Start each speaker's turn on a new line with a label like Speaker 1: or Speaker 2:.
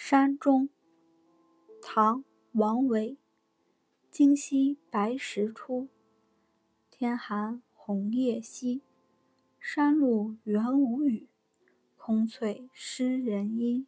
Speaker 1: 山中。唐王维荆溪白石出天寒红叶稀山路元无雨空翠湿人衣